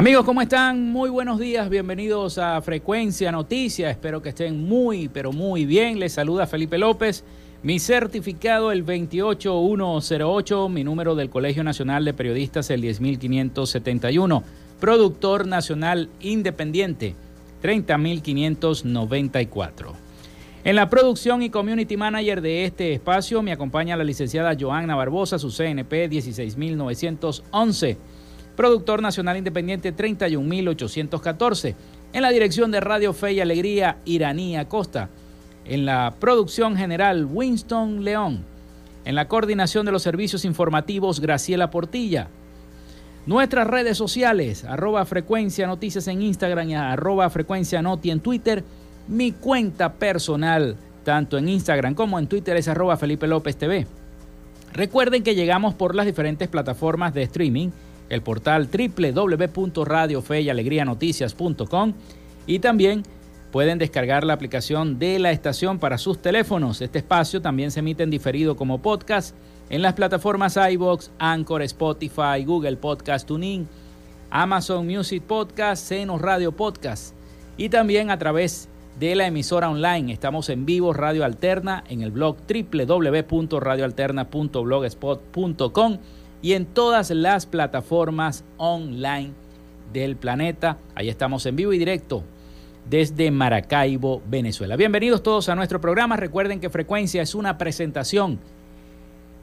Amigos, ¿cómo están? Muy buenos días, bienvenidos a Frecuencia Noticias. Espero que estén muy, pero muy bien. Les saluda Felipe López. Mi certificado el 28108, mi número del Colegio Nacional de Periodistas el 10571. Productor Nacional Independiente 30594. En la producción y community manager de este espacio me acompaña la licenciada Joanna Barbosa, su CNP 16911 productor nacional independiente 31814. En la dirección de Radio Fe y Alegría, Iraní Acosta. En la producción general, Winston León. En la coordinación de los servicios informativos, Graciela Portilla. Nuestras redes sociales, arroba frecuencia noticias en Instagram y arroba frecuencia noti en Twitter. Mi cuenta personal, tanto en Instagram como en Twitter, es arroba Felipe López TV. Recuerden que llegamos por las diferentes plataformas de streaming el portal www.radiofeyalegrianoticias.com y también pueden descargar la aplicación de la estación para sus teléfonos. Este espacio también se emite en diferido como podcast en las plataformas iBox, Anchor, Spotify, Google Podcast Tuning, Amazon Music Podcast, Seno Radio Podcast y también a través de la emisora online. Estamos en vivo Radio Alterna en el blog www.radioalterna.blogspot.com y en todas las plataformas online del planeta. Ahí estamos en vivo y directo desde Maracaibo, Venezuela. Bienvenidos todos a nuestro programa. Recuerden que Frecuencia es una presentación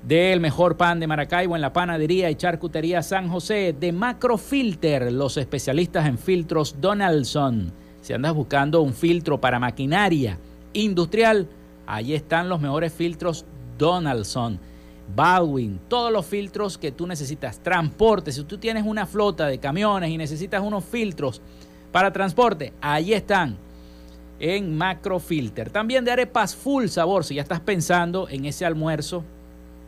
del mejor pan de Maracaibo en la panadería y charcutería San José de Macrofilter, los especialistas en filtros Donaldson. Si andas buscando un filtro para maquinaria industrial, ahí están los mejores filtros Donaldson Baldwin, todos los filtros que tú necesitas. Transporte, si tú tienes una flota de camiones y necesitas unos filtros para transporte, ahí están en Macrofilter. También de arepas full sabor, si ya estás pensando en ese almuerzo,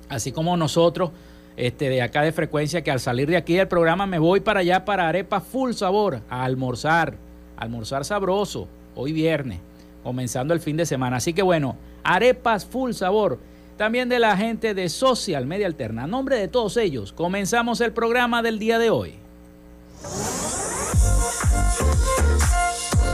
así como nosotros este, de acá de frecuencia, que al salir de aquí del programa me voy para allá para arepas full sabor, a almorzar, almorzar sabroso, hoy viernes, comenzando el fin de semana. Así que bueno, arepas full sabor también de la gente de Social Media Alterna. A nombre de todos ellos, comenzamos el programa del día de hoy.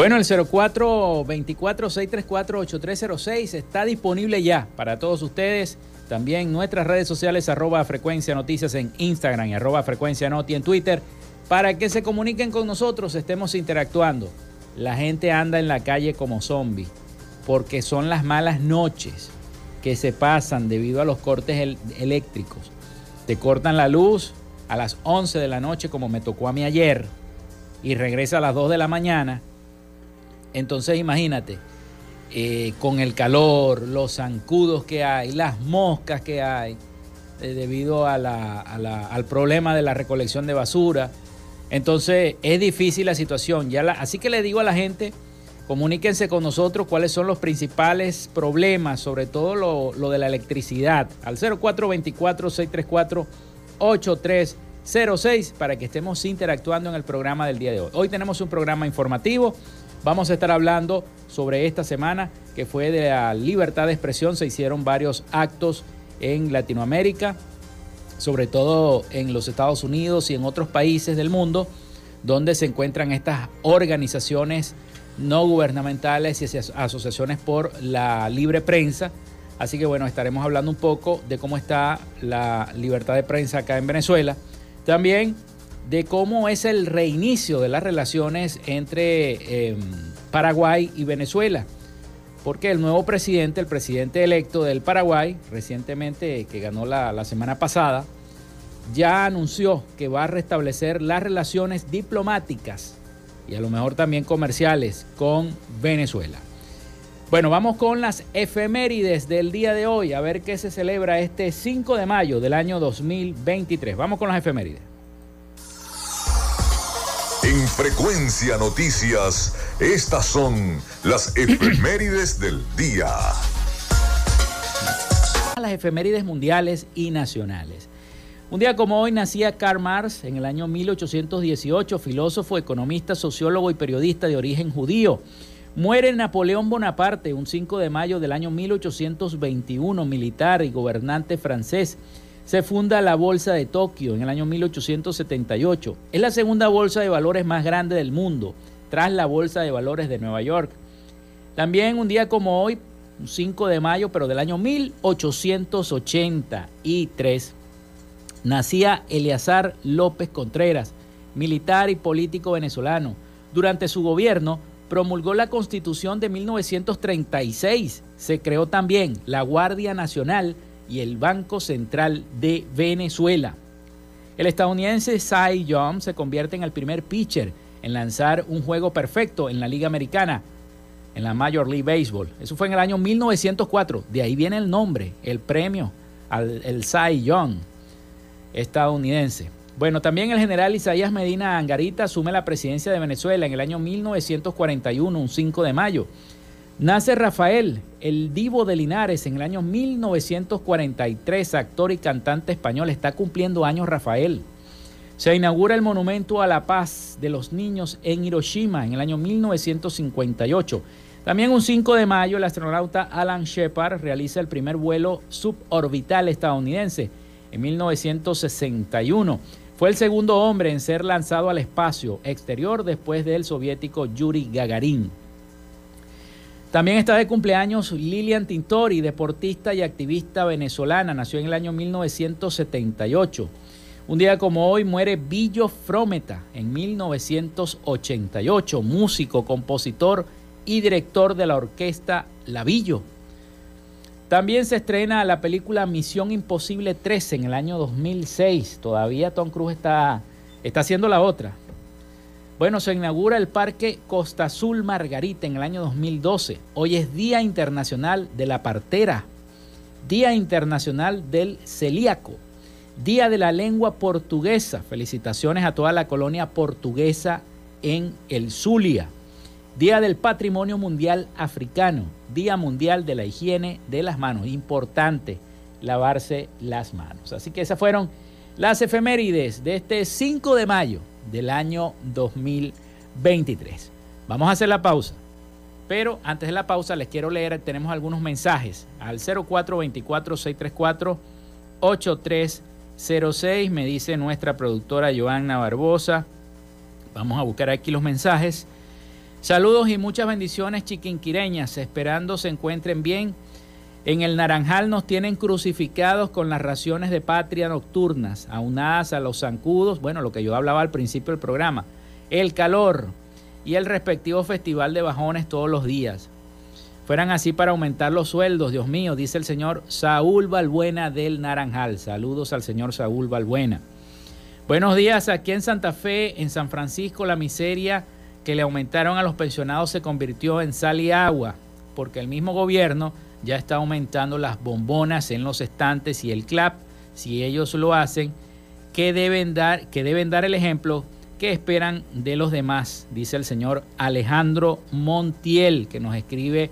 Bueno, el 0424-634-8306 está disponible ya para todos ustedes. También nuestras redes sociales, arroba frecuencia noticias en Instagram y arroba frecuencia noti en Twitter, para que se comuniquen con nosotros, estemos interactuando. La gente anda en la calle como zombie, porque son las malas noches que se pasan debido a los cortes eléctricos. Te cortan la luz a las 11 de la noche, como me tocó a mí ayer, y regresa a las 2 de la mañana entonces imagínate, eh, con el calor, los zancudos que hay, las moscas que hay, eh, debido al problema de la recolección de basura. Entonces es difícil la situación. Así que le digo a la gente, comuníquense con nosotros cuáles son los principales problemas, sobre todo lo, lo de la electricidad, al 0424-634-8306 para que estemos interactuando en el programa del día de hoy. Hoy tenemos un programa informativo Vamos a estar hablando sobre esta semana que fue de la libertad de expresión. Se hicieron varios actos en Latinoamérica, sobre todo en los Estados Unidos y en otros países del mundo, donde se encuentran estas organizaciones no gubernamentales y asociaciones por la libre prensa. Así que bueno, estaremos hablando un poco de cómo está la libertad de prensa acá en Venezuela. También de cómo es el reinicio de las relaciones entre em, Paraguay y Venezuela. Porque el nuevo presidente, el presidente electo del Paraguay, recientemente que ganó la, la semana pasada, ya anunció que va a restablecer las relaciones diplomáticas y a lo mejor también comerciales con Venezuela. Bueno, vamos con las efemérides del día de hoy, a ver qué se celebra este 5 de mayo del año 2023. Vamos con las efemérides. En Frecuencia Noticias, estas son las efemérides del día. Las efemérides mundiales y nacionales. Un día como hoy nacía Karl Marx en el año 1818, filósofo, economista, sociólogo y periodista de origen judío. Muere Napoleón Bonaparte un 5 de mayo del año 1821, militar y gobernante francés se funda la Bolsa de Tokio en el año 1878. Es la segunda bolsa de valores más grande del mundo, tras la Bolsa de Valores de Nueva York. También un día como hoy un 5 de mayo, pero del año 1883, nacía Eleazar López Contreras, militar y político venezolano. Durante su gobierno promulgó la Constitución de 1936. Se creó también la Guardia Nacional y el Banco Central de Venezuela. El estadounidense Cy Young se convierte en el primer pitcher en lanzar un juego perfecto en la Liga Americana, en la Major League Baseball. Eso fue en el año 1904. De ahí viene el nombre, el premio al el Cy Young estadounidense. Bueno, también el general Isaías Medina Angarita asume la presidencia de Venezuela en el año 1941, un 5 de mayo. Nace Rafael, el divo de Linares, en el año 1943, actor y cantante español. Está cumpliendo años Rafael. Se inaugura el Monumento a la Paz de los Niños en Hiroshima en el año 1958. También un 5 de mayo, el astronauta Alan Shepard realiza el primer vuelo suborbital estadounidense en 1961. Fue el segundo hombre en ser lanzado al espacio exterior después del soviético Yuri Gagarin. También está de cumpleaños Lilian Tintori, deportista y activista venezolana. Nació en el año 1978. Un día como hoy muere Billo Frometa en 1988, músico, compositor y director de la orquesta Lavillo. También se estrena la película Misión Imposible 13 en el año 2006. Todavía Tom Cruise está, está haciendo la otra. Bueno, se inaugura el Parque Costa Azul Margarita en el año 2012. Hoy es Día Internacional de la Partera, Día Internacional del Celíaco Día de la Lengua Portuguesa. Felicitaciones a toda la colonia portuguesa en el Zulia. Día del Patrimonio Mundial Africano. Día Mundial de la Higiene de las Manos. Importante lavarse las manos. Así que esas fueron las efemérides de este 5 de mayo del año 2023. Vamos a hacer la pausa. Pero antes de la pausa les quiero leer, tenemos algunos mensajes al 0424 634 83 06, me dice nuestra productora Joanna Barbosa. Vamos a buscar aquí los mensajes. Saludos y muchas bendiciones chiquinquireñas, esperando se encuentren bien. En el Naranjal nos tienen crucificados con las raciones de patria nocturnas, aunadas a los zancudos, bueno, lo que yo hablaba al principio del programa, el calor y el respectivo festival de bajones todos los días fueran así para aumentar los sueldos, Dios mío, dice el señor Saúl Balbuena del Naranjal. Saludos al señor Saúl Balbuena. Buenos días, aquí en Santa Fe, en San Francisco, la miseria que le aumentaron a los pensionados se convirtió en sal y agua, porque el mismo gobierno ya está aumentando las bombonas en los estantes y el CLAP, si ellos lo hacen, que deben dar, deben dar el ejemplo que esperan de los demás, dice el señor Alejandro Montiel, que nos escribe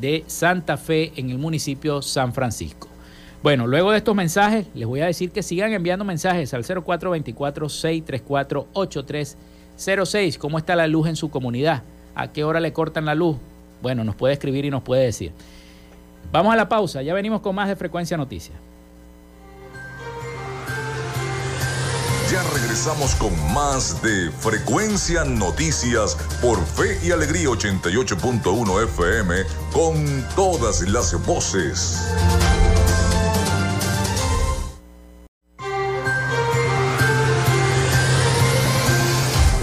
de Santa Fe en el municipio San Francisco. Bueno, luego de estos mensajes, les voy a decir que sigan enviando mensajes al 0424-634-8306. ¿Cómo está la luz en su comunidad? ¿A qué hora le cortan la luz? Bueno, nos puede escribir y nos puede decir. Vamos a la pausa, ya venimos con más de Frecuencia Noticias. Ya regresamos con más de Frecuencia Noticias por Fe y Alegría 88.1 FM con todas las voces.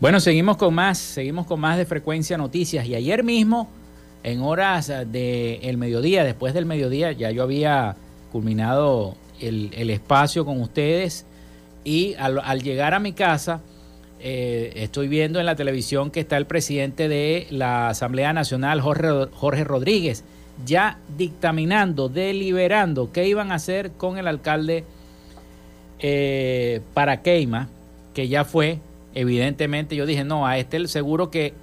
Bueno, seguimos con más, seguimos con más de frecuencia noticias. Y ayer mismo, en horas del mediodía, después del mediodía, ya yo había culminado el, espacio con ustedes. Y al, llegar a mi casa eh, estoy viendo en la televisión que está el presidente de la Asamblea Nacional, Jorge, Jorge Rodríguez, ya dictaminando, deliberando qué iban a hacer con el alcalde eh, para Queima, que ya fue evidentemente yo dije, no, a este seguro que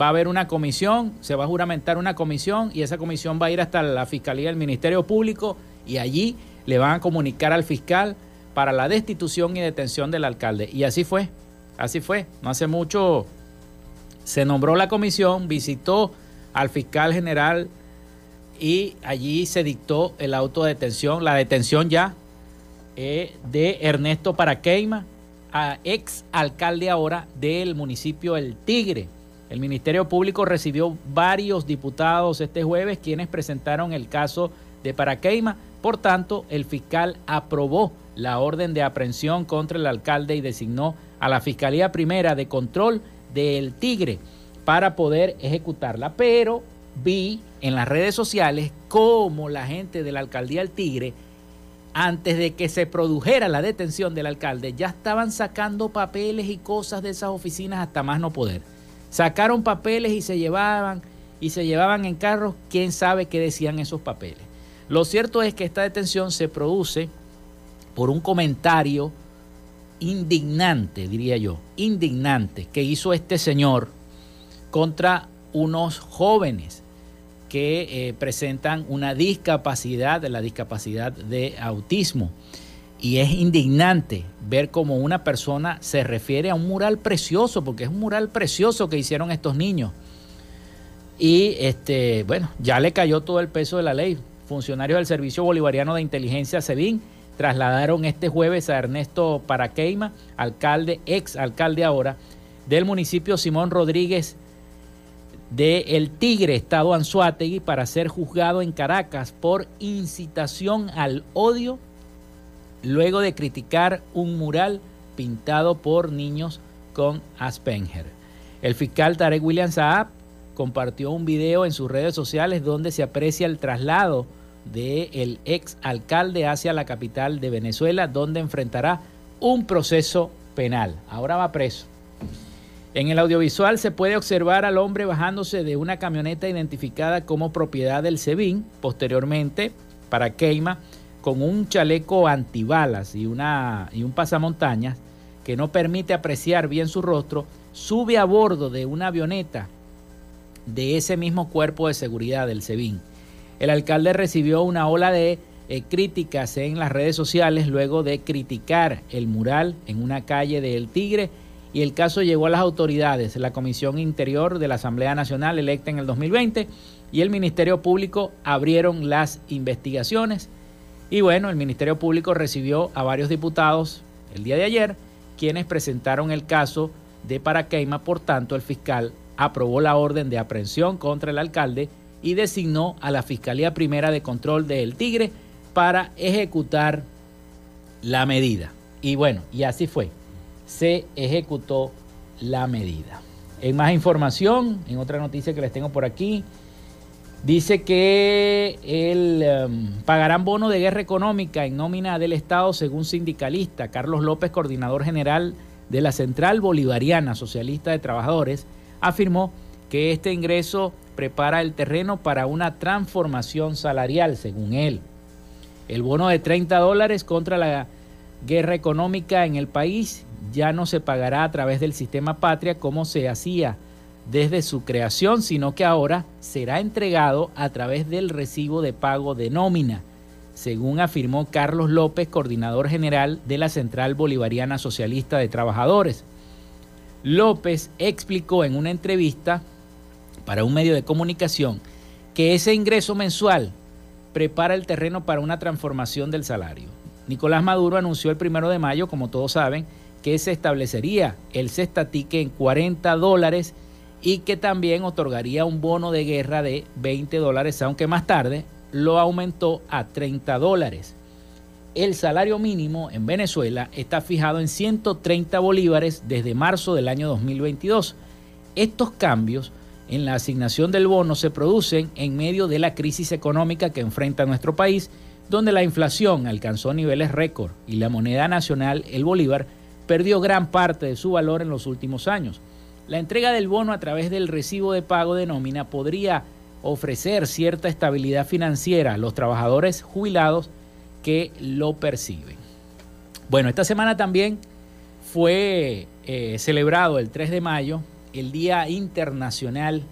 va a haber una comisión, se va a juramentar una comisión y esa comisión va a ir hasta la Fiscalía del Ministerio Público y allí le van a comunicar al fiscal para la destitución y detención del alcalde. Y así fue, así fue. No hace mucho se nombró la comisión, visitó al fiscal general y allí se dictó el auto de detención, la detención ya eh, de Ernesto Paraqueima, ex alcalde ahora del municipio El Tigre. El Ministerio Público recibió varios diputados este jueves quienes presentaron el caso de Paraqueima. Por tanto, el fiscal aprobó la orden de aprehensión contra el alcalde y designó a la Fiscalía Primera de Control del Tigre para poder ejecutarla. Pero vi en las redes sociales cómo la gente de la alcaldía del Tigre antes de que se produjera la detención del alcalde, ya estaban sacando papeles y cosas de esas oficinas hasta más no poder. Sacaron papeles y se llevaban y se llevaban en carros, quién sabe qué decían esos papeles. Lo cierto es que esta detención se produce por un comentario indignante, diría yo, indignante que hizo este señor contra unos jóvenes que eh, presentan una discapacidad, la discapacidad de autismo. Y es indignante ver cómo una persona se refiere a un mural precioso, porque es un mural precioso que hicieron estos niños. Y este, bueno, ya le cayó todo el peso de la ley. Funcionarios del Servicio Bolivariano de Inteligencia SEBIN trasladaron este jueves a Ernesto Paraqueima, alcalde, ex alcalde ahora, del municipio Simón Rodríguez de El Tigre, Estado Anzuategui, para ser juzgado en Caracas por incitación al odio, luego de criticar un mural pintado por niños con Aspenger. El fiscal Tarek William Saab compartió un video en sus redes sociales donde se aprecia el traslado del el ex alcalde hacia la capital de Venezuela, donde enfrentará un proceso penal. Ahora va preso. En el audiovisual se puede observar al hombre bajándose de una camioneta identificada como propiedad del SEBIN, posteriormente para Keima, con un chaleco antibalas y, una, y un pasamontañas que no permite apreciar bien su rostro, sube a bordo de una avioneta de ese mismo cuerpo de seguridad del SEBIN. El alcalde recibió una ola de eh, críticas en las redes sociales luego de criticar el mural en una calle de El Tigre y el caso llegó a las autoridades, la Comisión Interior de la Asamblea Nacional electa en el 2020 y el Ministerio Público abrieron las investigaciones. Y bueno, el Ministerio Público recibió a varios diputados el día de ayer, quienes presentaron el caso de Paraqueima, por tanto el fiscal aprobó la orden de aprehensión contra el alcalde y designó a la Fiscalía Primera de Control de El Tigre para ejecutar la medida. Y bueno, y así fue se ejecutó la medida. En más información, en otra noticia que les tengo por aquí, dice que el, em, pagarán bono de guerra económica en nómina del Estado según sindicalista. Carlos López, coordinador general de la Central Bolivariana Socialista de Trabajadores, afirmó que este ingreso prepara el terreno para una transformación salarial, según él. El bono de 30 dólares contra la guerra económica en el país ya no se pagará a través del sistema patria como se hacía desde su creación, sino que ahora será entregado a través del recibo de pago de nómina, según afirmó Carlos López, coordinador general de la Central Bolivariana Socialista de Trabajadores. López explicó en una entrevista para un medio de comunicación que ese ingreso mensual prepara el terreno para una transformación del salario. Nicolás Maduro anunció el primero de mayo, como todos saben, que se establecería el cestatique en 40 dólares y que también otorgaría un bono de guerra de 20 dólares, aunque más tarde lo aumentó a 30 dólares. el salario mínimo en Venezuela está fijado en 130 bolívares desde marzo del año 2022. Estos cambios en la asignación del bono se producen en medio de la crisis económica que enfrenta nuestro país, donde la inflación alcanzó niveles récord y la moneda nacional, el bolívar, perdió gran parte de su valor en los últimos años. La entrega del bono a través del recibo de pago de nómina podría ofrecer cierta estabilidad financiera a los trabajadores jubilados que lo perciben. Bueno, esta semana también fue eh, celebrado el 3 de mayo el Día Internacional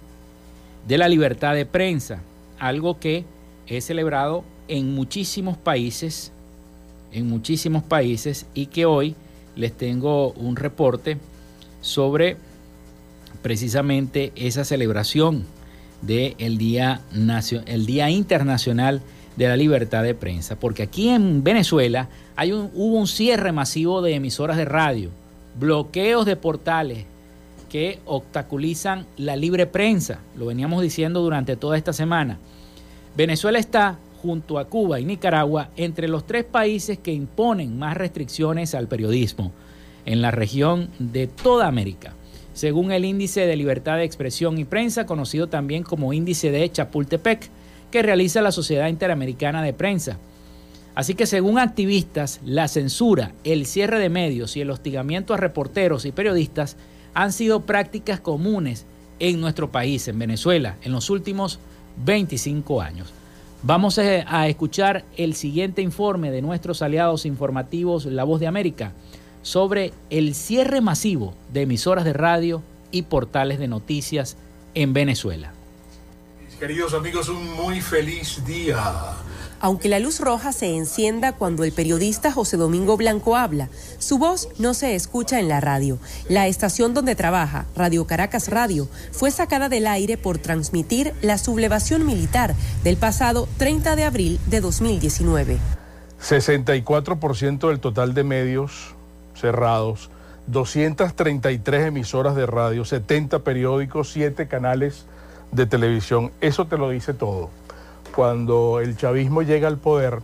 de la Libertad de Prensa, algo que es celebrado en muchísimos países, en muchísimos países y que hoy les tengo un reporte sobre precisamente esa celebración del Día, el Día Internacional de la Libertad de Prensa, porque aquí en Venezuela hay un, hubo un cierre masivo de emisoras de radio, bloqueos de portales que obstaculizan la libre prensa, lo veníamos diciendo durante toda esta semana. Venezuela está junto a Cuba y Nicaragua entre los tres países que imponen más restricciones al periodismo en la región de toda América según el índice de libertad de expresión y prensa, conocido también como índice de Chapultepec, que realiza la Sociedad Interamericana de Prensa. Así que según activistas, la censura, el cierre de medios y el hostigamiento a reporteros y periodistas han sido prácticas comunes en nuestro país, en Venezuela, en los últimos 25 años. Vamos a escuchar el siguiente informe de nuestros aliados informativos La Voz de América sobre el cierre masivo de emisoras de radio y portales de noticias en Venezuela. queridos amigos, un muy feliz día. Aunque la luz roja se encienda cuando el periodista José Domingo Blanco habla, su voz no se escucha en la radio. La estación donde trabaja, Radio Caracas Radio, fue sacada del aire por transmitir la sublevación militar del pasado 30 de abril de 2019. 64% del total de medios cerrados, 233 emisoras de radio, 70 periódicos, 7 canales de televisión. Eso te lo dice todo. Cuando el chavismo llega al poder,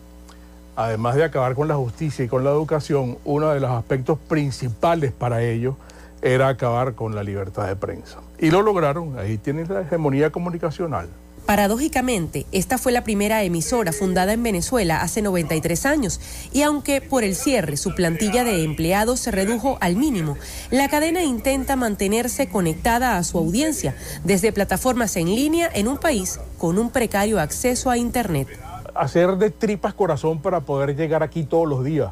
además de acabar con la justicia y con la educación, uno de los aspectos principales para ellos era acabar con la libertad de prensa. Y lo lograron, ahí tienen la hegemonía comunicacional. Paradójicamente, esta fue la primera emisora fundada en Venezuela hace 93 años y aunque por el cierre su plantilla de empleados se redujo al mínimo, la cadena intenta mantenerse conectada a su audiencia desde plataformas en línea en un país con un precario acceso a Internet. Hacer de tripas corazón para poder llegar aquí todos los días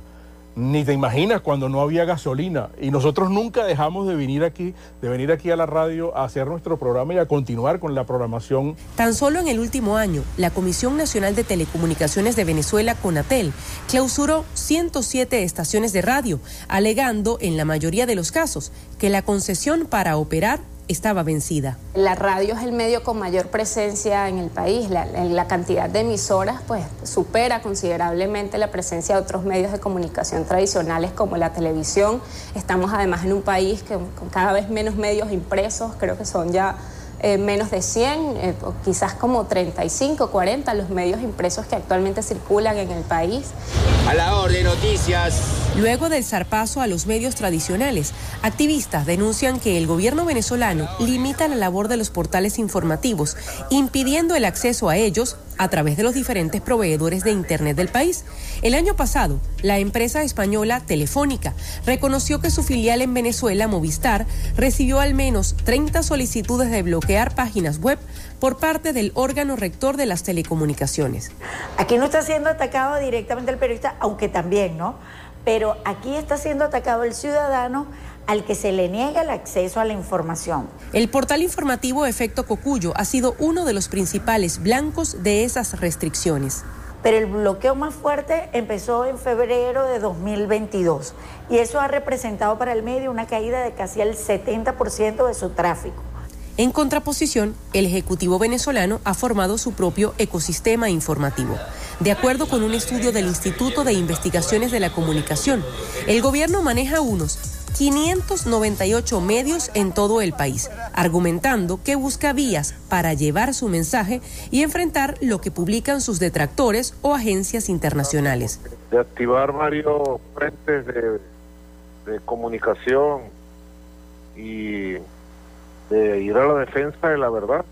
ni te imaginas cuando no había gasolina. Y nosotros nunca dejamos de venir aquí, de venir aquí a la radio a hacer nuestro programa y a continuar con la programación. Tan solo en el último año, la Comisión Nacional de Telecomunicaciones de Venezuela, CONATEL, clausuró 107 estaciones de radio, alegando en la mayoría de los casos que la concesión para operar estaba vencida. La radio es el medio con mayor presencia en el país. La, cantidad de emisoras pues supera considerablemente la presencia de otros medios de comunicación tradicionales como la televisión. Estamos además en un país que, con cada vez menos medios impresos, creo que son ya eh, menos de 100, eh, quizás como 35, 40 los medios impresos que actualmente circulan en el país. A la orden, noticias. Luego del zarpazo a los medios tradicionales, activistas denuncian que el gobierno venezolano limita la labor de los portales informativos, impidiendo el acceso a ellos a través de los diferentes proveedores de Internet del país. El año pasado, la empresa española Telefónica reconoció que su filial en Venezuela, Movistar, recibió al menos 30 solicitudes de bloquear páginas web por parte del órgano rector de las telecomunicaciones. Aquí no está siendo atacado directamente el periodista, aunque también, ¿no? Pero aquí está siendo atacado el ciudadano al que se le niega el acceso a la información. El portal informativo Efecto Cocuyo ha sido uno de los principales blancos de esas restricciones. Pero el bloqueo más fuerte empezó en febrero de 2022 y eso ha representado para el medio una caída de casi el 70% de su tráfico. En contraposición, el Ejecutivo venezolano ha formado su propio ecosistema informativo. De acuerdo con un estudio del Instituto de Investigaciones de la Comunicación, el gobierno maneja unos 598 medios en todo el país, argumentando que busca vías para llevar su mensaje y enfrentar lo que publican sus detractores o agencias internacionales. De activar varios frentes de, comunicación y de ir a la defensa de la verdad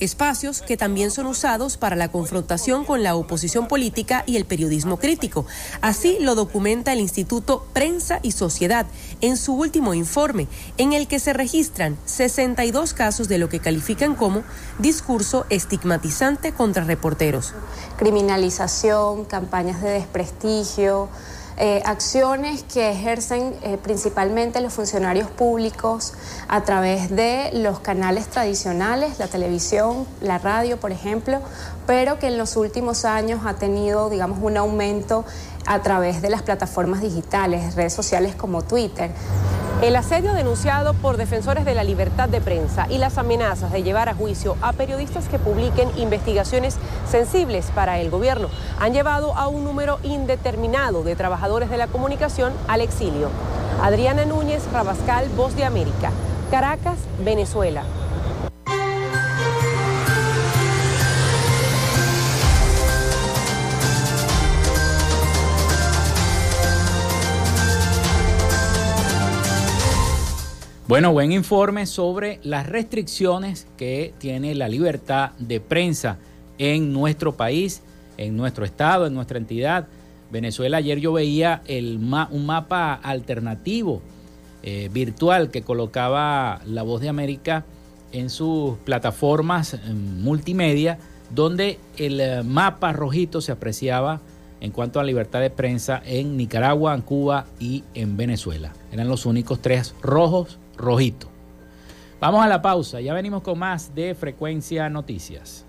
espacios que también son usados para la confrontación con la oposición política y el periodismo crítico. Así lo documenta el Instituto Prensa y Sociedad en su último informe, en el que se registran 62 casos de lo que califican como discurso estigmatizante contra reporteros. Criminalización, campañas de desprestigio, eh, acciones que ejercen eh, principalmente los funcionarios públicos a través de los canales tradicionales, la televisión, la radio, por ejemplo, pero que en los últimos años ha tenido, digamos, un aumento a través de las plataformas digitales, redes sociales como Twitter. El asedio denunciado por defensores de la libertad de prensa y las amenazas de llevar a juicio a periodistas que publiquen investigaciones sensibles para el gobierno han llevado a un número indeterminado de trabajadores de la comunicación al exilio. Adriana Núñez Rabascal, Voz de América, Caracas, Venezuela. Bueno, buen informe sobre las restricciones que tiene la libertad de prensa en nuestro país, en nuestro estado, en nuestra entidad. Venezuela, ayer yo veía un mapa alternativo eh, virtual que colocaba La Voz de América en sus plataformas multimedia, donde el eh, mapa rojito se apreciaba en cuanto a libertad de prensa en Nicaragua, en Cuba y en Venezuela. Eran los únicos tres rojos rojito. Vamos a la pausa, ya venimos con más de Frecuencia Noticias.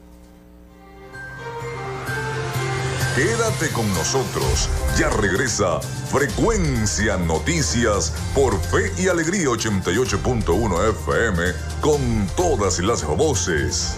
Quédate con nosotros, ya regresa Frecuencia Noticias por Fe y Alegría 88.1 FM con todas las voces.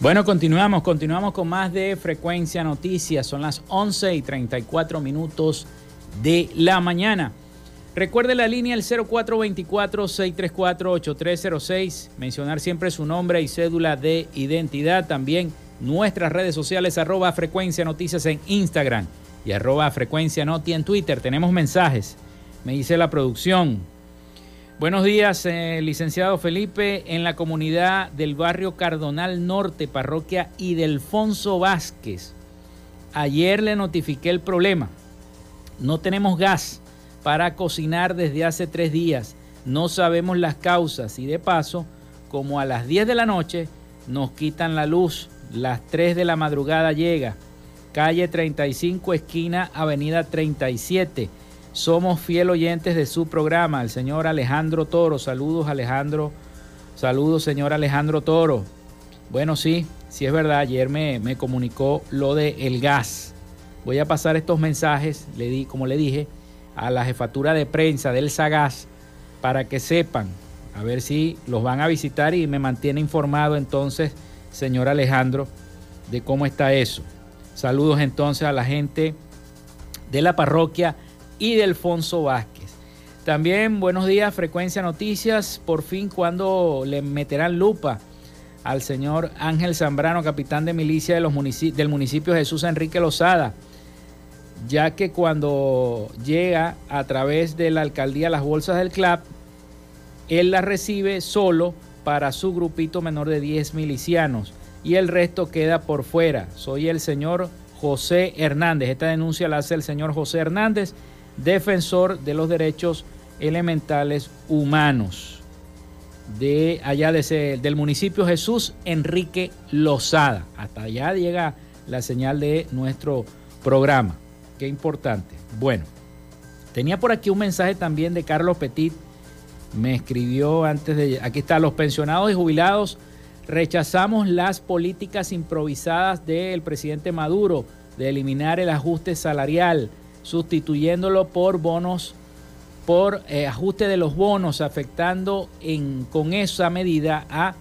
Bueno, continuamos, continuamos con más de Frecuencia Noticias. Son las 11 y 34 minutos de la mañana. Recuerde la línea el 0424-634-8306. Mencionar siempre su nombre y cédula de identidad. También nuestras redes sociales, arroba Frecuencia Noticias en Instagram y arroba Frecuencia Noti en Twitter. Tenemos mensajes. Me dice la producción. Buenos días, eh, licenciado Felipe. En la comunidad del barrio Cardonal Norte, parroquia Idelfonso Vázquez. Ayer le notifiqué el problema. No tenemos gas para cocinar desde hace tres días. No sabemos las causas y de paso, como a las 10 de la noche nos quitan la luz, las 3 de la madrugada llega. Calle 35, esquina Avenida 37 somos fiel oyentes de su programa, el señor Alejandro Toro. Saludos, Alejandro. Saludos, señor Alejandro Toro. Bueno, sí, sí es verdad. Ayer me, me comunicó lo de el gas. Voy a pasar estos mensajes, le di, como le dije, a la jefatura de prensa del Sagas para que sepan, a ver si los van a visitar y me mantiene informado entonces, señor Alejandro, de cómo está eso. Saludos entonces a la gente de la parroquia y de Alfonso Vázquez. También buenos días, Frecuencia Noticias. Por fin, cuando le meterán lupa al señor Ángel Zambrano, capitán de milicia del municipio Jesús Enrique Lozada, ya que cuando llega a través de la alcaldía las bolsas del CLAP, él las recibe solo para su grupito menor de 10 milicianos y el resto queda por fuera. Soy el señor José Hernández. Esta denuncia la hace el señor José Hernández defensor de los derechos elementales humanos de allá de del municipio Jesús Enrique Lozada. Hasta allá llega la señal de nuestro programa. Qué importante. Bueno, tenía por aquí un mensaje también de Carlos Petit. Me escribió antes de... Aquí está, los pensionados y jubilados rechazamos las políticas improvisadas del presidente Maduro de eliminar el ajuste salarial sustituyéndolo por bonos, por eh, ajuste de los bonos, afectando en, con esa medida a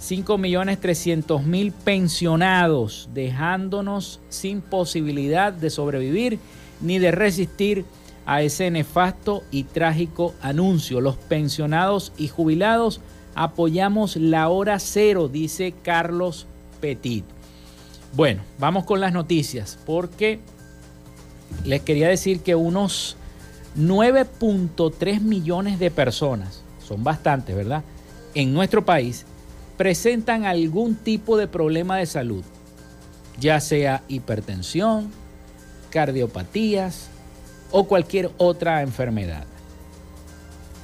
5.300.000 pensionados, dejándonos sin posibilidad de sobrevivir ni de resistir a ese nefasto y trágico anuncio. Los pensionados y jubilados apoyamos la hora cero, dice Carlos Petit. Bueno, vamos con las noticias, porque les quería decir que unos 9.3 millones de personas, son bastantes, ¿verdad? En nuestro país presentan algún tipo de problema de salud, ya sea hipertensión, cardiopatías o cualquier otra enfermedad.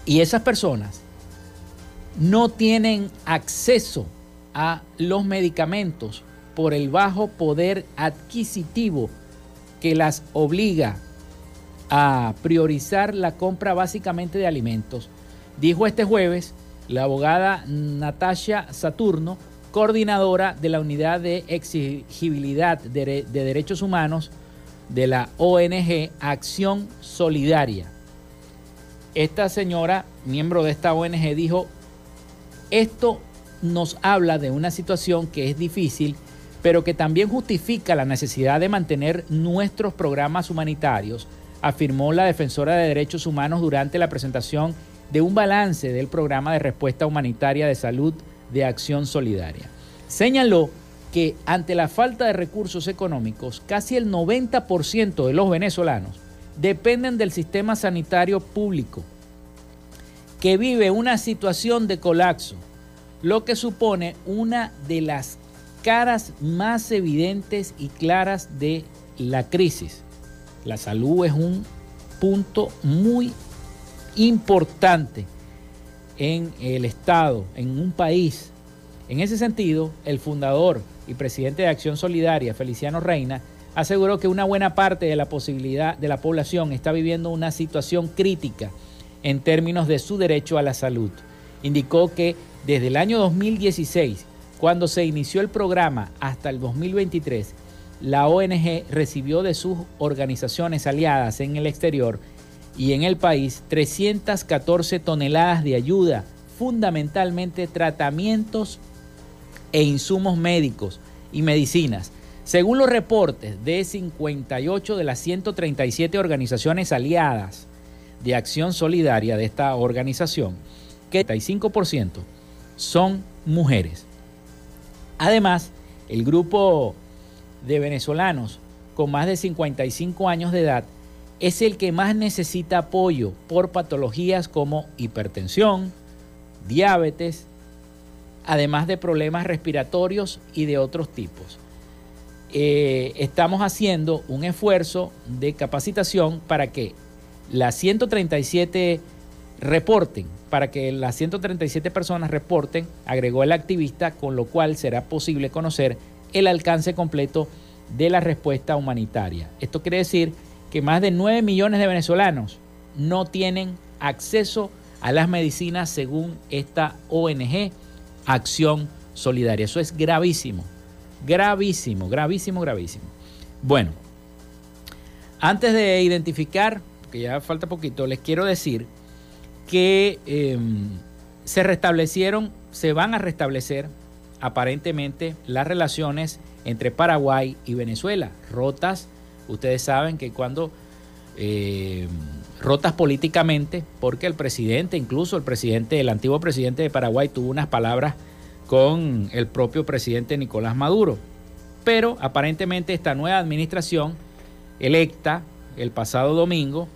Y esas personas no tienen acceso a los medicamentos por el bajo poder adquisitivo que las obliga a priorizar la compra básicamente de alimentos, dijo este jueves la abogada Natasha Saturno, coordinadora de la Unidad de Exigibilidad de, Derechos Humanos de la ONG Acción Solidaria. Esta señora, miembro de esta ONG, dijo, esto nos habla de una situación que es difícil pero que también justifica la necesidad de mantener nuestros programas humanitarios, afirmó la defensora de derechos humanos durante la presentación de un balance del programa de respuesta humanitaria de salud de acción solidaria. Señaló que ante la falta de recursos económicos, casi el 90% de los venezolanos dependen del sistema sanitario público, que vive una situación de colapso, lo que supone una de las caras más evidentes y claras de la crisis. La salud es un punto muy importante en el Estado, en un país. En ese sentido, el fundador y presidente de Acción Solidaria, Feliciano Reina, aseguró que una buena parte de la posibilidad de la población está viviendo una situación crítica en términos de su derecho a la salud. Indicó que desde el año 2016, cuando se inició el programa, hasta el 2023, la ONG recibió de sus organizaciones aliadas en el exterior y en el país 314 toneladas de ayuda, fundamentalmente tratamientos e insumos médicos y medicinas. Según los reportes de 58 de las 137 organizaciones aliadas de acción solidaria de esta organización, que 35% son mujeres. Además, el grupo de venezolanos con más de 55 años de edad es el que más necesita apoyo por patologías como hipertensión, diabetes, además de problemas respiratorios y de otros tipos. Eh, estamos haciendo un esfuerzo de capacitación para que las 137 reporten, para que las 137 personas reporten, agregó el activista, con lo cual será posible conocer el alcance completo de la respuesta humanitaria. Esto quiere decir que más de 9 millones de venezolanos no tienen acceso a las medicinas según esta ONG Acción Solidaria. Eso es gravísimo, gravísimo, gravísimo, gravísimo. Bueno, antes de identificar, que ya falta poquito, les quiero decir que em, se restablecieron, se van a restablecer aparentemente las relaciones entre Paraguay y Venezuela, rotas, ustedes saben que cuando eh, rotas políticamente, porque el presidente, incluso el presidente, el antiguo presidente de Paraguay tuvo unas palabras con el propio presidente Nicolás Maduro. Pero aparentemente esta nueva administración electa el pasado domingo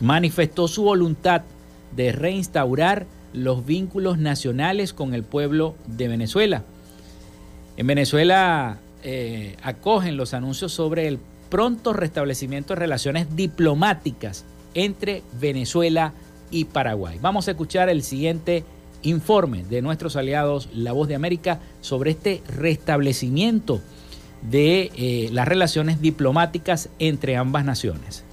manifestó su voluntad de reinstaurar los vínculos nacionales con el pueblo de Venezuela. En Venezuela eh, acogen los anuncios sobre el pronto restablecimiento de relaciones diplomáticas entre Venezuela y Paraguay. Vamos a escuchar el siguiente informe de nuestros aliados La Voz de América sobre este restablecimiento de eh, las relaciones diplomáticas entre ambas naciones.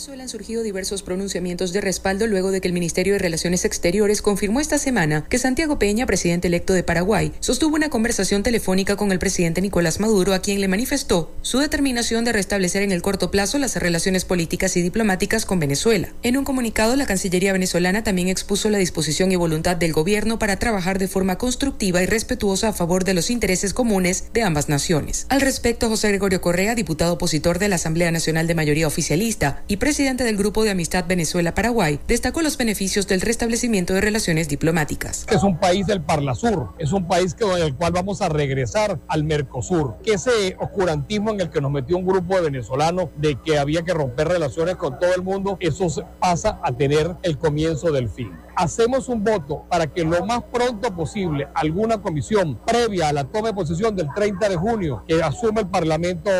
Venezuela han surgido diversos pronunciamientos de respaldo luego de que el Ministerio de Relaciones Exteriores confirmó esta semana que Santiago Peña, presidente electo de Paraguay, sostuvo una conversación telefónica con el presidente Nicolás Maduro, a quien le manifestó su determinación de restablecer en el corto plazo las relaciones políticas y diplomáticas con Venezuela. En un comunicado, la Cancillería venezolana también expuso la disposición y voluntad del gobierno para trabajar de forma constructiva y respetuosa a favor de los intereses comunes de ambas naciones. Al respecto, José Gregorio Correa, diputado opositor de la Asamblea Nacional de Mayoría Oficialista y presidente del Grupo de Amistad Venezuela-Paraguay, destacó los beneficios del restablecimiento de relaciones diplomáticas. Es un país del Parlasur, es un país que, en el cual vamos a regresar al Mercosur, que ese oscurantismo en el que nos metió un grupo de venezolanos de que había que romper relaciones con todo el mundo, eso pasa a tener el comienzo del fin hacemos un voto para que lo más pronto posible alguna comisión previa a la toma de posesión del 30 de junio que asume el Parlamento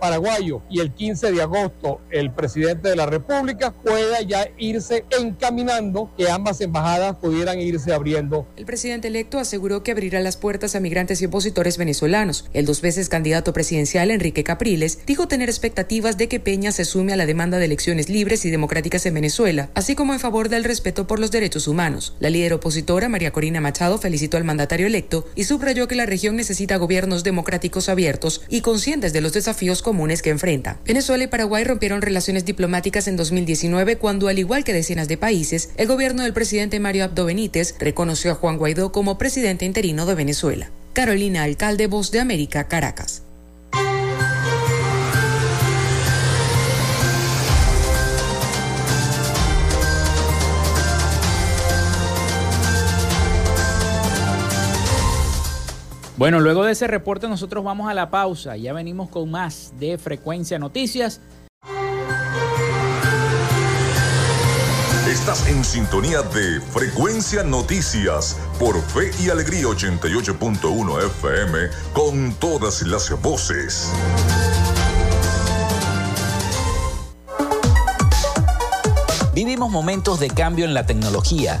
paraguayo y el 15 de agosto el presidente de la República pueda ya irse encaminando que ambas embajadas pudieran irse abriendo. El presidente electo aseguró que abrirá las puertas a migrantes y opositores venezolanos. El dos veces candidato presidencial Enrique Capriles dijo tener expectativas de que Peña se sume a la demanda de elecciones libres y democráticas en Venezuela, así como en favor del respeto por los derechos Humanos. La líder opositora, María Corina Machado, felicitó al mandatario electo y subrayó que la región necesita gobiernos democráticos abiertos y conscientes de los desafíos comunes que enfrenta. Venezuela y Paraguay rompieron relaciones diplomáticas en 2019 cuando, al igual que decenas de países, el gobierno del presidente Mario Abdo Benítez reconoció a Juan Guaidó como presidente interino de Venezuela. Carolina Alcalde, Voz de América, Caracas. Bueno, luego de ese reporte nosotros vamos a la pausa. Ya venimos con más de Frecuencia Noticias. Estás en sintonía de Frecuencia Noticias por Fe y Alegría 88.1 FM con todas las voces. Vivimos momentos de cambio en la tecnología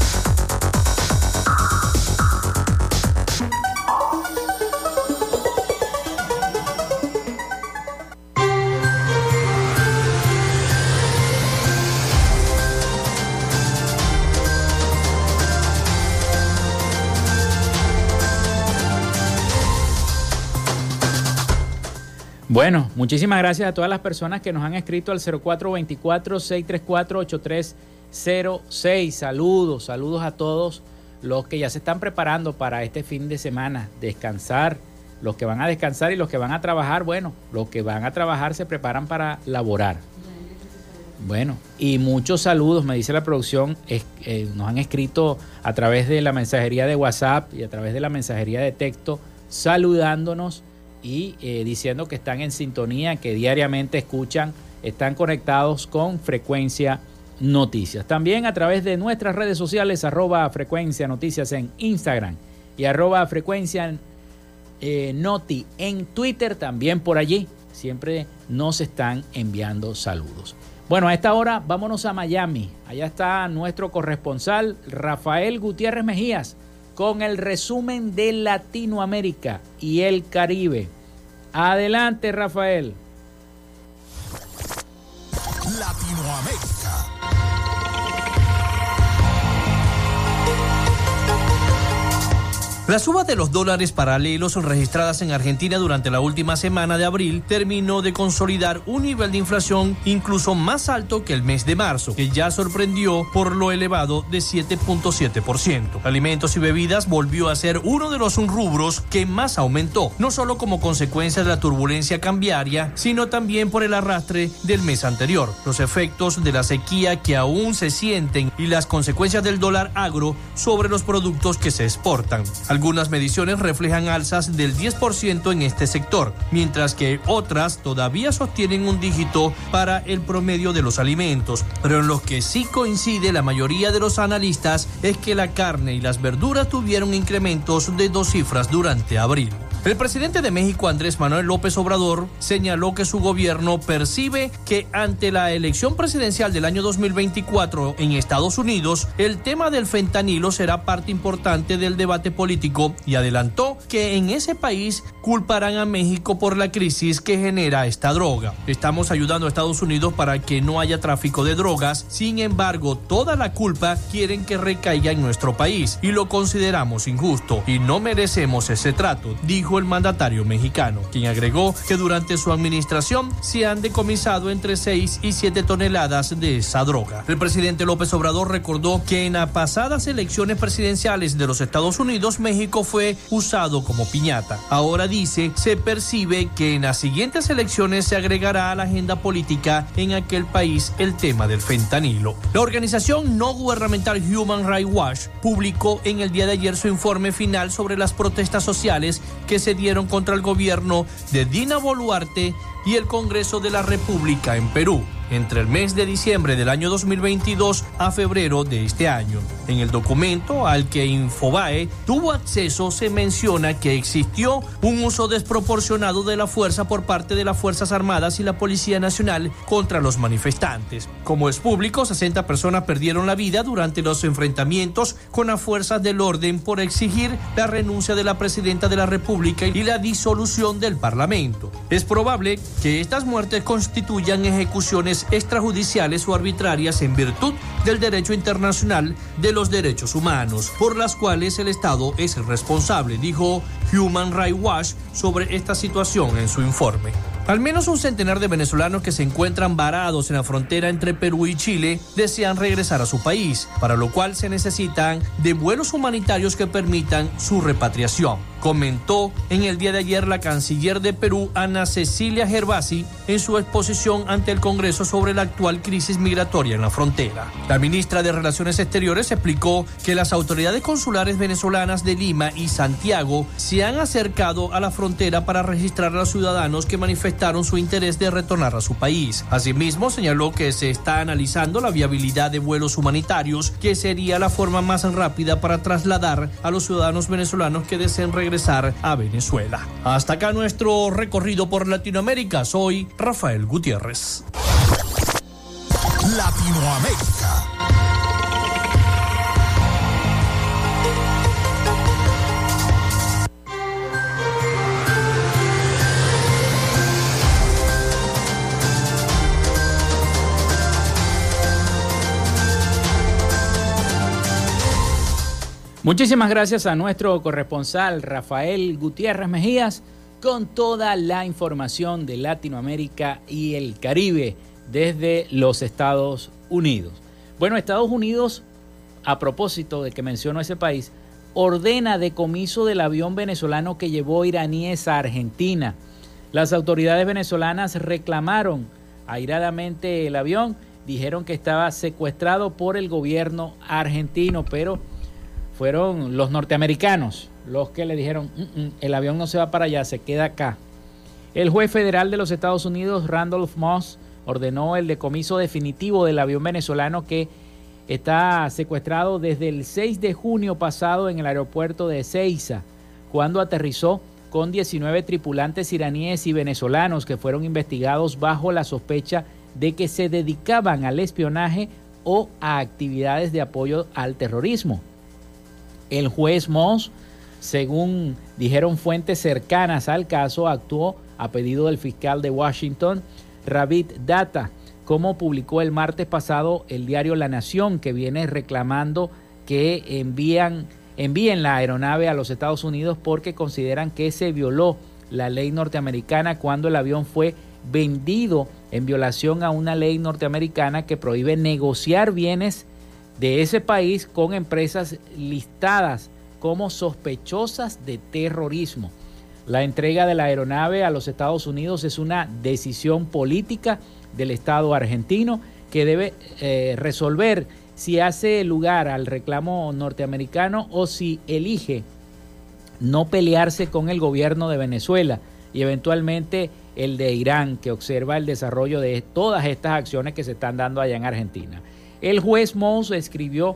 Bueno, muchísimas gracias a todas las personas que nos han escrito al 0424-634-8306. Saludos, saludos a todos los que ya se están preparando para este fin de semana, descansar, los que van a descansar y los que van a trabajar, bueno, los que van a trabajar se preparan para laborar. Bueno, y muchos saludos, me dice la producción, eh, nos han escrito a través de la mensajería de WhatsApp y a través de la mensajería de texto, saludándonos y eh, diciendo que están en sintonía, que diariamente escuchan, están conectados con frecuencia noticias. También a través de nuestras redes sociales, arroba frecuencia noticias en Instagram y arroba frecuencia eh, noti en Twitter, también por allí. Siempre nos están enviando saludos. Bueno, a esta hora vámonos a Miami. Allá está nuestro corresponsal Rafael Gutiérrez Mejías con el resumen de Latinoamérica y el Caribe. Adelante, Rafael. Latinoamérica. La suba de los dólares paralelos registradas en Argentina durante la última semana de abril terminó de consolidar un nivel de inflación incluso más alto que el mes de marzo, que ya sorprendió por lo elevado de 7.7%. Alimentos y bebidas volvió a ser uno de los rubros que más aumentó, no solo como consecuencia de la turbulencia cambiaria, sino también por el arrastre del mes anterior. Los efectos de la sequía que aún se sienten y las consecuencias del dólar agro sobre los productos que se exportan. Algunas mediciones reflejan alzas del 10% en este sector, mientras que otras todavía sostienen un dígito para el promedio de los alimentos. Pero en lo que sí coincide la mayoría de los analistas es que la carne y las verduras tuvieron incrementos de dos cifras durante abril. El presidente de México, Andrés Manuel López Obrador, señaló que su gobierno percibe que ante la elección presidencial del año 2024 en Estados Unidos, el tema del fentanilo será parte importante del debate político y adelantó que en ese país culparán a México por la crisis que genera esta droga. Estamos ayudando a Estados Unidos para que no haya tráfico de drogas, sin embargo, toda la culpa quieren que recaiga en nuestro país y lo consideramos injusto y no merecemos ese trato, dijo el mandatario mexicano, quien agregó que durante su administración se han decomisado entre 6 y 7 toneladas de esa droga. El presidente López Obrador recordó que en las pasadas elecciones presidenciales de los Estados Unidos, México fue usado como piñata. Ahora dice, se percibe que en las siguientes elecciones se agregará a la agenda política en aquel país el tema del fentanilo. La organización no gubernamental Human Rights Watch publicó en el día de ayer su informe final sobre las protestas sociales que se dieron contra el gobierno de Dina Boluarte y el Congreso de la República en Perú entre el mes de diciembre del año 2022 a febrero de este año. En el documento al que Infobae tuvo acceso se menciona que existió un uso desproporcionado de la fuerza por parte de las Fuerzas Armadas y la Policía Nacional contra los manifestantes. Como es público, 60 personas perdieron la vida durante los enfrentamientos con las fuerzas del orden por exigir la renuncia de la presidenta de la República y la disolución del Parlamento. Es probable que estas muertes constituyan ejecuciones extrajudiciales o arbitrarias en virtud del derecho internacional de los derechos humanos, por las cuales el Estado es responsable, dijo Human Rights Watch sobre esta situación en su informe. Al menos un centenar de venezolanos que se encuentran varados en la frontera entre Perú y Chile desean regresar a su país, para lo cual se necesitan de vuelos humanitarios que permitan su repatriación comentó en el día de ayer la canciller de Perú, Ana Cecilia Gervasi, en su exposición ante el Congreso sobre la actual crisis migratoria en la frontera. La ministra de Relaciones Exteriores explicó que las autoridades consulares venezolanas de Lima y Santiago se han acercado a la frontera para registrar a los ciudadanos que manifestaron su interés de retornar a su país. Asimismo, señaló que se está analizando la viabilidad de vuelos humanitarios, que sería la forma más rápida para trasladar a los ciudadanos venezolanos que deseen regresar regresar a Venezuela. Hasta acá nuestro recorrido por Latinoamérica. Soy Rafael Gutiérrez. Latinoamérica. Muchísimas gracias a nuestro corresponsal Rafael Gutiérrez Mejías con toda la información de Latinoamérica y el Caribe desde los Estados Unidos. Bueno, Estados Unidos, a propósito de que menciono ese país, ordena decomiso del avión venezolano que llevó iraníes a Argentina. Las autoridades venezolanas reclamaron airadamente el avión, dijeron que estaba secuestrado por el gobierno argentino, pero fueron los norteamericanos los que le dijeron, mm, mm, el avión no se va para allá, se queda acá. El juez federal de los Estados Unidos, Randolph Moss, ordenó el decomiso definitivo del avión venezolano que está secuestrado desde el 6 de junio pasado en el aeropuerto de Ezeiza, cuando aterrizó con 19 tripulantes iraníes y venezolanos que fueron investigados bajo la sospecha de que se dedicaban al espionaje o a actividades de apoyo al terrorismo. El juez Moss, según dijeron fuentes cercanas al caso, actuó a pedido del fiscal de Washington, Ravid Data, como publicó el martes pasado el diario La Nación, que viene reclamando que envíen la aeronave a los Estados Unidos porque consideran que se violó la ley norteamericana cuando el avión fue vendido en violación a una ley norteamericana que prohíbe negociar bienes de ese país con empresas listadas como sospechosas de terrorismo. La entrega de la aeronave a los Estados Unidos es una decisión política del Estado argentino que debe eh, resolver si hace lugar al reclamo norteamericano o si elige no pelearse con el gobierno de Venezuela y eventualmente el de Irán, que observa el desarrollo de todas estas acciones que se están dando allá en Argentina. El juez Mons escribió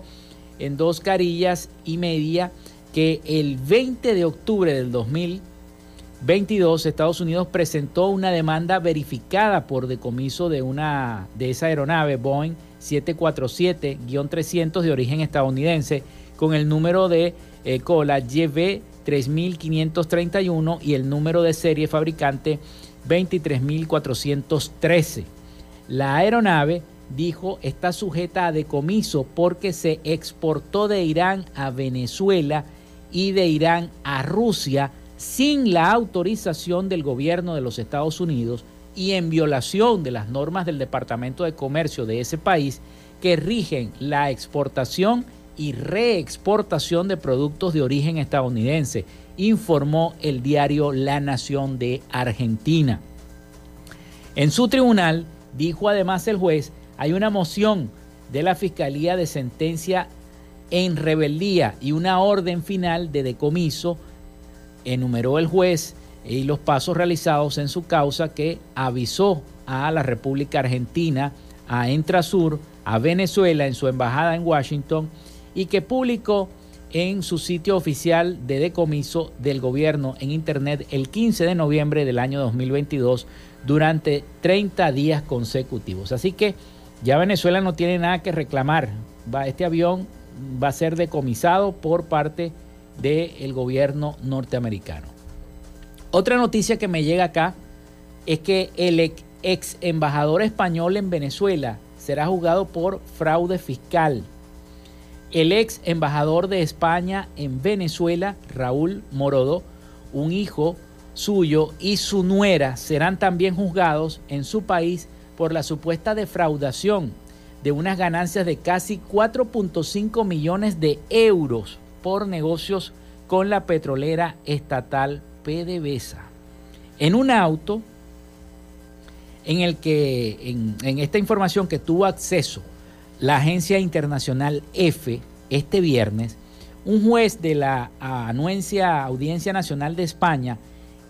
en dos carillas y media que el 20 de octubre del 2022 Estados Unidos presentó una demanda verificada por decomiso de una de esa aeronave Boeing 747-300 de origen estadounidense con el número de eh, cola YV 3531 y el número de serie fabricante 23413. La aeronave dijo está sujeta a decomiso porque se exportó de Irán a Venezuela y de Irán a Rusia sin la autorización del gobierno de los Estados Unidos y en violación de las normas del Departamento de Comercio de ese país que rigen la exportación y reexportación de productos de origen estadounidense, informó el diario La Nación de Argentina. En su tribunal, dijo además el juez, hay una moción de la Fiscalía de sentencia en rebeldía y una orden final de decomiso, enumeró el juez y los pasos realizados en su causa que avisó a la República Argentina, a Entrasur, a Venezuela en su embajada en Washington y que publicó en su sitio oficial de decomiso del gobierno en Internet el 15 de noviembre del año 2022 durante 30 días consecutivos. Así que ya Venezuela no tiene nada que reclamar. Este avión va a ser decomisado por parte del gobierno norteamericano. Otra noticia que me llega acá es que el ex embajador español en Venezuela será juzgado por fraude fiscal. El ex embajador de España en Venezuela, Raúl Morodo, un hijo suyo y su nuera serán también juzgados en su país por la supuesta defraudación de unas ganancias de casi 4.5 millones de euros por negocios con la petrolera estatal PDVSA. En un auto en el que, en, esta información que tuvo acceso la agencia internacional F este viernes, un juez de la anuencia Audiencia Nacional de España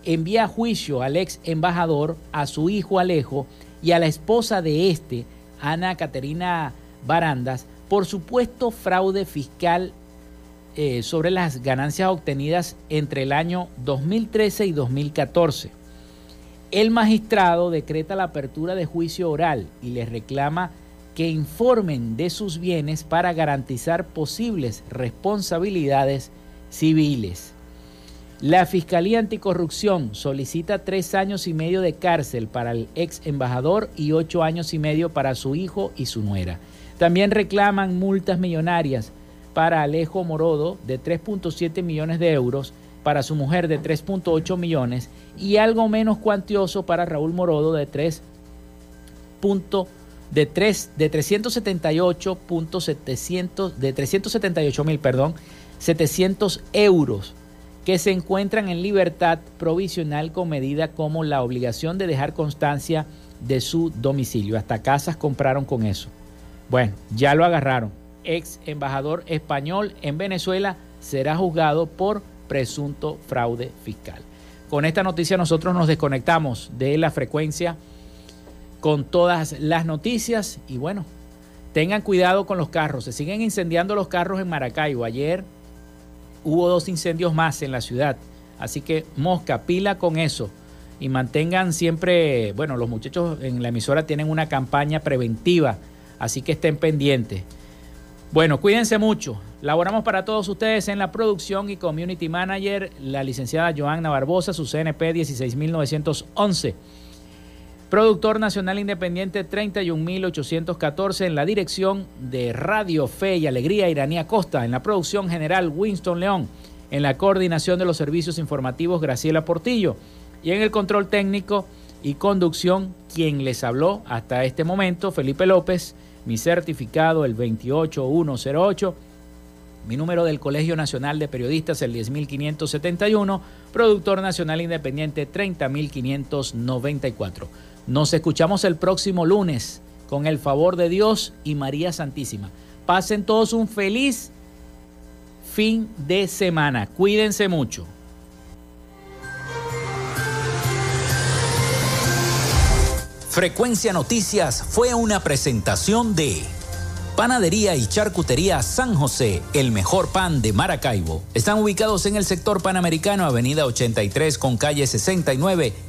envía a juicio al ex embajador, a su hijo Alejo y a la esposa de este, Ana Caterina Barandas, por supuesto fraude fiscal eh, sobre las ganancias obtenidas entre el año 2013 y 2014. El magistrado decreta la apertura de juicio oral y les reclama que informen de sus bienes para garantizar posibles responsabilidades civiles. La Fiscalía Anticorrupción solicita tres años y medio de cárcel para el ex embajador y ocho años y medio para su hijo y su nuera. También reclaman multas millonarias para Alejo Morodo de 3.7 millones de euros, para su mujer de 3.8 millones y algo menos cuantioso para Raúl Morodo de 3. de 3 de 378.700 de 378 mil, perdón, 700 euros que se encuentran en libertad provisional con medida como la obligación de dejar constancia de su domicilio. Hasta casas compraron con eso. Bueno, ya lo agarraron. Ex embajador español en Venezuela será juzgado por presunto fraude fiscal. Con esta noticia nosotros nos desconectamos de la frecuencia con todas las noticias y bueno, tengan cuidado con los carros. Se siguen incendiando los carros en Maracaibo. Ayer hubo dos incendios más en la ciudad. Así que mosca, pila con eso. Y mantengan siempre, bueno, los muchachos en la emisora tienen una campaña preventiva, así que estén pendientes. Bueno, cuídense mucho. Laboramos para todos ustedes en la producción y community manager, la licenciada Joanna Barbosa, su CNP 16911. Productor Nacional Independiente 31814 en la dirección de Radio Fe y Alegría Iranía Costa, en la producción general Winston León, en la coordinación de los servicios informativos Graciela Portillo. Y en el control técnico y conducción quien les habló hasta este momento Felipe López, mi certificado el 28108 mi número del Colegio Nacional de Periodistas, el 10571. Productor Nacional Independiente, 30594. Nos escuchamos el próximo lunes con el favor de Dios y María Santísima. Pasen todos un feliz fin de semana. Cuídense mucho. Frecuencia Noticias fue una presentación de Panadería y Charcutería San José, el mejor pan de Maracaibo. Están ubicados en el sector panamericano, Avenida 83 con calle 69